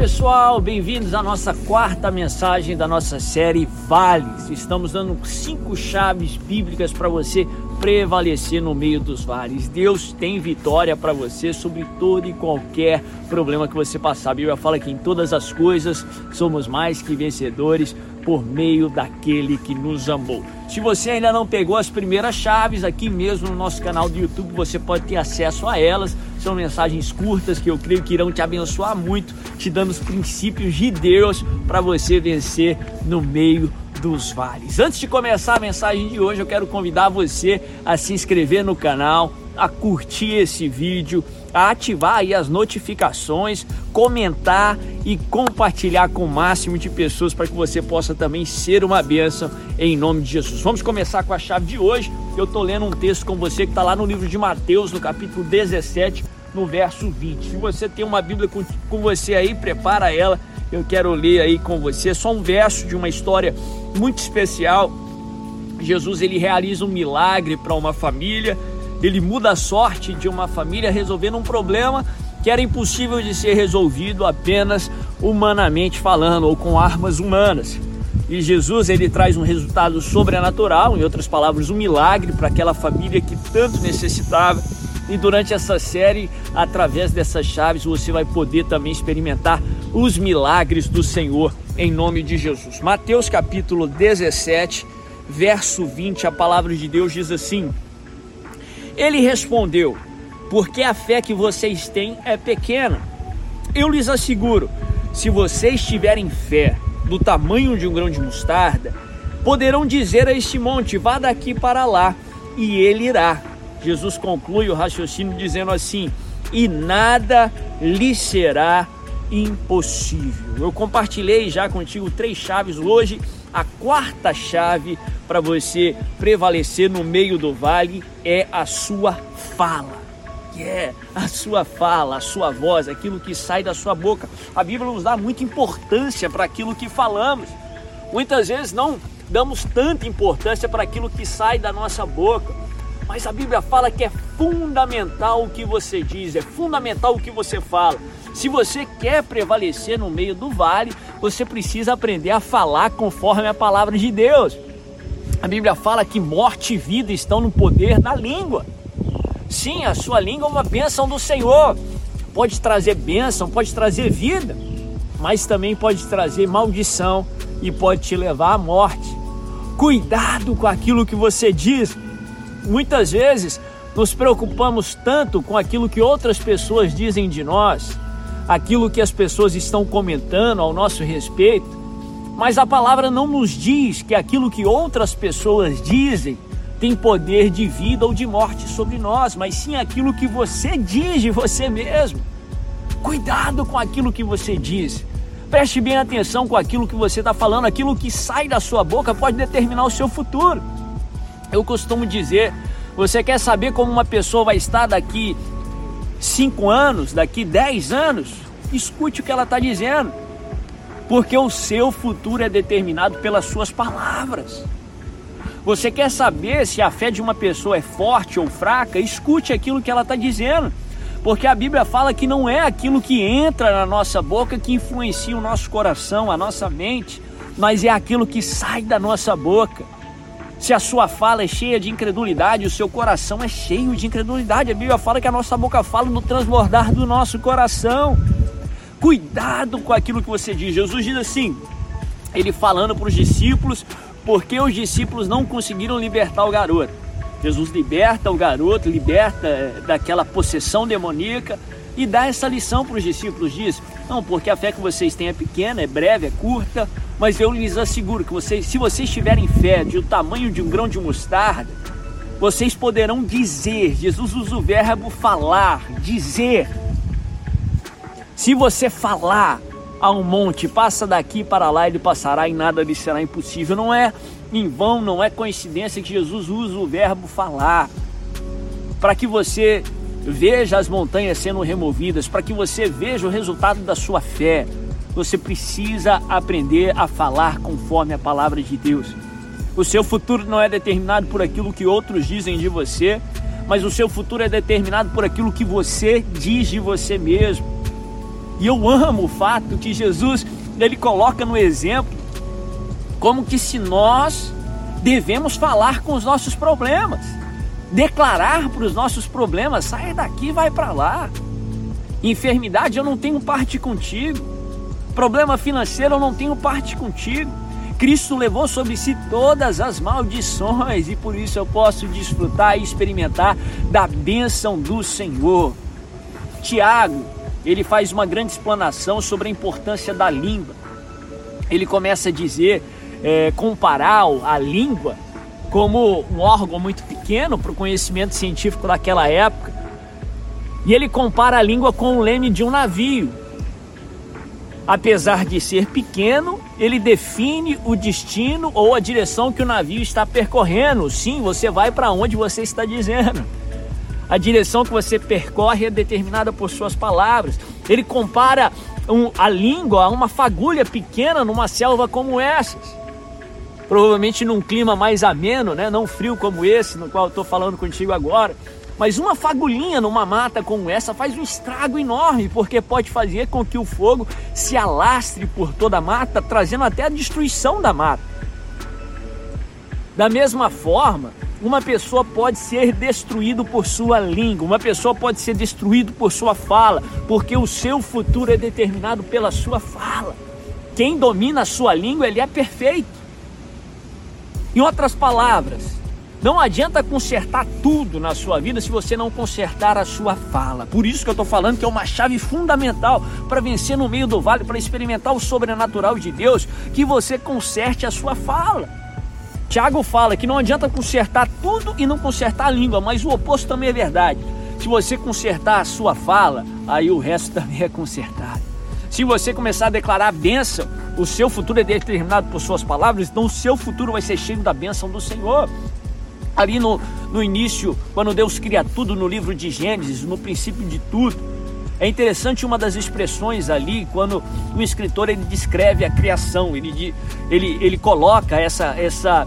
pessoal, bem-vindos à nossa quarta mensagem da nossa série Vales. Estamos dando cinco chaves bíblicas para você prevalecer no meio dos vales. Deus tem vitória para você sobre todo e qualquer problema que você passar. A Bíblia fala que em todas as coisas somos mais que vencedores por meio daquele que nos amou. Se você ainda não pegou as primeiras chaves aqui mesmo no nosso canal do YouTube, você pode ter acesso a elas. São mensagens curtas que eu creio que irão te abençoar muito, te dando os princípios de Deus para você vencer no meio dos vales. Antes de começar a mensagem de hoje, eu quero convidar você a se inscrever no canal, a curtir esse vídeo, a ativar aí as notificações, comentar e compartilhar com o máximo de pessoas para que você possa também ser uma bênção em nome de Jesus. Vamos começar com a chave de hoje. Eu estou lendo um texto com você que está lá no livro de Mateus, no capítulo 17, no verso 20. Se você tem uma Bíblia com, com você aí, prepara ela. Eu quero ler aí com você só um verso de uma história muito especial. Jesus ele realiza um milagre para uma família ele muda a sorte de uma família resolvendo um problema que era impossível de ser resolvido apenas humanamente falando ou com armas humanas. E Jesus ele traz um resultado sobrenatural, em outras palavras, um milagre para aquela família que tanto necessitava. E durante essa série, através dessas chaves, você vai poder também experimentar os milagres do Senhor em nome de Jesus. Mateus capítulo 17, verso 20, a palavra de Deus diz assim: ele respondeu: Porque a fé que vocês têm é pequena. Eu lhes asseguro: se vocês tiverem fé do tamanho de um grão de mostarda, poderão dizer a este monte: vá daqui para lá, e ele irá. Jesus conclui o raciocínio dizendo assim: e nada lhe será impossível. Eu compartilhei já contigo três chaves hoje. A quarta chave para você prevalecer no meio do vale é a sua fala. Que é a sua fala, a sua voz, aquilo que sai da sua boca. A Bíblia nos dá muita importância para aquilo que falamos. Muitas vezes não damos tanta importância para aquilo que sai da nossa boca. Mas a Bíblia fala que é fundamental o que você diz, é fundamental o que você fala. Se você quer prevalecer no meio do vale, você precisa aprender a falar conforme a palavra de Deus. A Bíblia fala que morte e vida estão no poder da língua. Sim, a sua língua é uma bênção do Senhor. Pode trazer bênção, pode trazer vida, mas também pode trazer maldição e pode te levar à morte. Cuidado com aquilo que você diz. Muitas vezes nos preocupamos tanto com aquilo que outras pessoas dizem de nós, aquilo que as pessoas estão comentando ao nosso respeito, mas a palavra não nos diz que aquilo que outras pessoas dizem tem poder de vida ou de morte sobre nós, mas sim aquilo que você diz de você mesmo. Cuidado com aquilo que você diz. Preste bem atenção com aquilo que você está falando, aquilo que sai da sua boca pode determinar o seu futuro. Eu costumo dizer: você quer saber como uma pessoa vai estar daqui cinco anos, daqui dez anos? Escute o que ela está dizendo porque o seu futuro é determinado pelas suas palavras. Você quer saber se a fé de uma pessoa é forte ou fraca? Escute aquilo que ela está dizendo, porque a Bíblia fala que não é aquilo que entra na nossa boca que influencia o nosso coração, a nossa mente, mas é aquilo que sai da nossa boca. Se a sua fala é cheia de incredulidade, o seu coração é cheio de incredulidade. A Bíblia fala que a nossa boca fala no transbordar do nosso coração. Cuidado com aquilo que você diz. Jesus diz assim, ele falando para os discípulos, porque os discípulos não conseguiram libertar o garoto. Jesus liberta o garoto, liberta eh, daquela possessão demoníaca e dá essa lição para os discípulos. Diz: Não, porque a fé que vocês têm é pequena, é breve, é curta, mas eu lhes asseguro que vocês, se vocês tiverem fé de o tamanho de um grão de mostarda, vocês poderão dizer. Jesus usa o verbo falar, dizer se você falar a um monte, passa daqui para lá, ele passará e nada lhe será impossível. Não é em vão, não é coincidência que Jesus usa o verbo falar para que você veja as montanhas sendo removidas, para que você veja o resultado da sua fé. Você precisa aprender a falar conforme a palavra de Deus. O seu futuro não é determinado por aquilo que outros dizem de você, mas o seu futuro é determinado por aquilo que você diz de você mesmo. E eu amo o fato que Jesus ele coloca no exemplo como que se nós devemos falar com os nossos problemas, declarar para os nossos problemas, sai daqui, vai para lá. Enfermidade, eu não tenho parte contigo. Problema financeiro, eu não tenho parte contigo. Cristo levou sobre si todas as maldições e por isso eu posso desfrutar e experimentar da bênção do Senhor. Tiago, ele faz uma grande explanação sobre a importância da língua. Ele começa a dizer, é, comparar a língua como um órgão muito pequeno para o conhecimento científico daquela época. E ele compara a língua com o leme de um navio. Apesar de ser pequeno, ele define o destino ou a direção que o navio está percorrendo. Sim, você vai para onde você está dizendo. A direção que você percorre é determinada por suas palavras. Ele compara um, a língua a uma fagulha pequena numa selva como essas. Provavelmente num clima mais ameno, né? não frio como esse, no qual eu estou falando contigo agora. Mas uma fagulhinha numa mata como essa faz um estrago enorme, porque pode fazer com que o fogo se alastre por toda a mata, trazendo até a destruição da mata. Da mesma forma, uma pessoa pode ser destruído por sua língua, uma pessoa pode ser destruído por sua fala, porque o seu futuro é determinado pela sua fala. Quem domina a sua língua, ele é perfeito. Em outras palavras, não adianta consertar tudo na sua vida se você não consertar a sua fala. Por isso que eu estou falando que é uma chave fundamental para vencer no meio do vale, para experimentar o sobrenatural de Deus, que você conserte a sua fala. Tiago fala que não adianta consertar tudo e não consertar a língua, mas o oposto também é verdade. Se você consertar a sua fala, aí o resto também é consertado. Se você começar a declarar bênção, o seu futuro é determinado por suas palavras, então o seu futuro vai ser cheio da bênção do Senhor. Ali no, no início, quando Deus cria tudo no livro de Gênesis, no princípio de tudo, é interessante uma das expressões ali, quando o escritor ele descreve a criação, ele, ele, ele coloca essa, essa,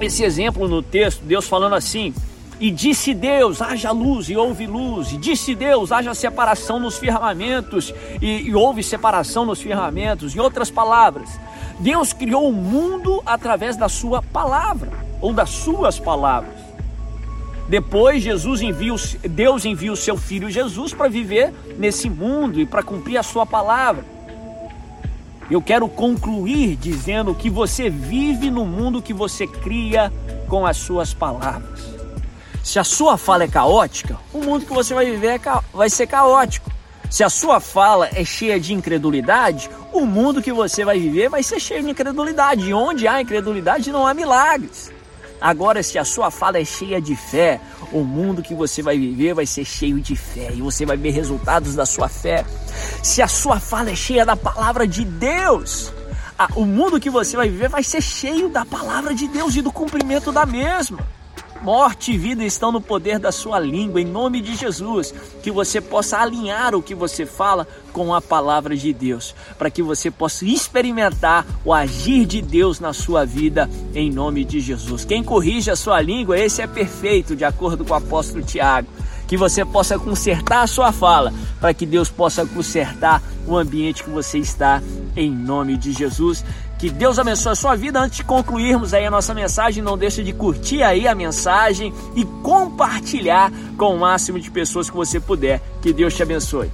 esse exemplo no texto, Deus falando assim: E disse Deus, haja luz e houve luz. E disse Deus, haja separação nos firmamentos e, e houve separação nos firmamentos. Em outras palavras, Deus criou o mundo através da sua palavra ou das suas palavras. Depois Jesus envia, Deus envia o seu filho Jesus para viver nesse mundo e para cumprir a sua palavra. Eu quero concluir dizendo que você vive no mundo que você cria com as suas palavras. Se a sua fala é caótica, o mundo que você vai viver é vai ser caótico. Se a sua fala é cheia de incredulidade, o mundo que você vai viver vai ser cheio de incredulidade. E onde há incredulidade não há milagres. Agora, se a sua fala é cheia de fé, o mundo que você vai viver vai ser cheio de fé e você vai ver resultados da sua fé. Se a sua fala é cheia da palavra de Deus, o mundo que você vai viver vai ser cheio da palavra de Deus e do cumprimento da mesma. Morte e vida estão no poder da sua língua, em nome de Jesus. Que você possa alinhar o que você fala com a palavra de Deus, para que você possa experimentar o agir de Deus na sua vida, em nome de Jesus. Quem corrige a sua língua, esse é perfeito, de acordo com o apóstolo Tiago. Que você possa consertar a sua fala, para que Deus possa consertar o ambiente que você está, em nome de Jesus. Que Deus abençoe a sua vida. Antes de concluirmos aí a nossa mensagem, não deixe de curtir aí a mensagem e compartilhar com o máximo de pessoas que você puder. Que Deus te abençoe.